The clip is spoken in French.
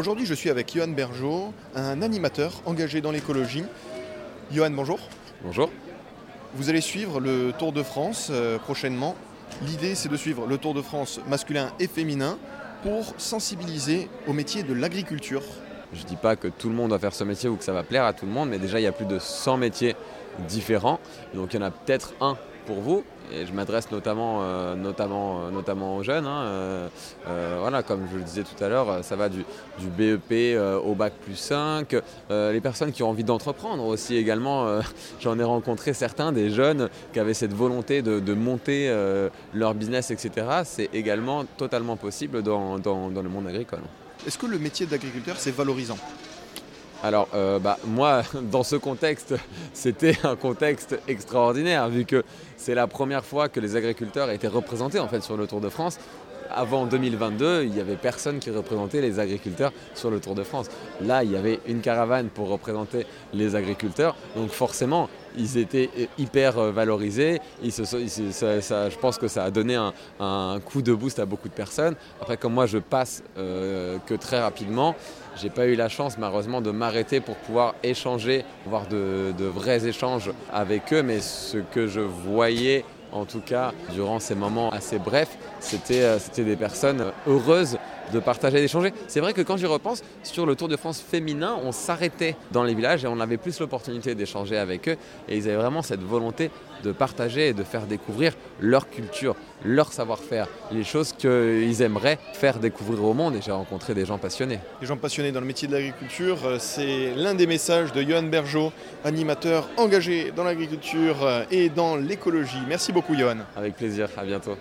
Aujourd'hui, je suis avec Johan Bergeau, un animateur engagé dans l'écologie. Johan, bonjour. Bonjour. Vous allez suivre le Tour de France euh, prochainement. L'idée, c'est de suivre le Tour de France masculin et féminin pour sensibiliser au métier de l'agriculture. Je ne dis pas que tout le monde va faire ce métier ou que ça va plaire à tout le monde, mais déjà il y a plus de 100 métiers différents. Donc il y en a peut-être un pour vous. Et je m'adresse notamment, euh, notamment, euh, notamment aux jeunes. Hein, euh, voilà, comme je le disais tout à l'heure, ça va du, BEP au bac plus 5. les personnes qui ont envie d'entreprendre aussi également. J'en ai rencontré certains, des jeunes qui avaient cette volonté de, monter leur business, etc. C'est également totalement possible dans le monde agricole. Est-ce que le métier d'agriculteur, c'est valorisant? Alors, euh, bah, moi, dans ce contexte, c'était un contexte extraordinaire, vu que c'est la première fois que les agriculteurs étaient représentés en fait sur le Tour de France avant 2022, il n'y avait personne qui représentait les agriculteurs sur le Tour de France. Là, il y avait une caravane pour représenter les agriculteurs. Donc forcément, ils étaient hyper euh, valorisés. je pense que ça a donné un, coup de boost à beaucoup de personnes. Après, comme moi, je passe euh, que très rapidement, j'ai pas eu la chance malheureusement de m'arrêter pour pouvoir échanger, voir de vrais échanges avec eux. Mais ce que je voyais en tout cas, durant ces moments assez brefs, c'était euh, des personnes heureuses de partager et d'échanger. C'est vrai que quand j'y repense, sur le Tour de France féminin, on s'arrêtait dans les villages et on avait plus l'opportunité d'échanger avec eux. Et ils avaient vraiment cette volonté de partager et de faire découvrir leur culture, leur savoir-faire, les choses qu'ils aimeraient faire découvrir au monde. Et j'ai rencontré des gens passionnés. Des gens passionnés dans le métier de l'agriculture, euh, c'est l'un des messages de Johan Bergeau, animateur engagé dans l'agriculture euh, et dans l'écologie. Merci beaucoup Johan. Avec plaisir, à bientôt.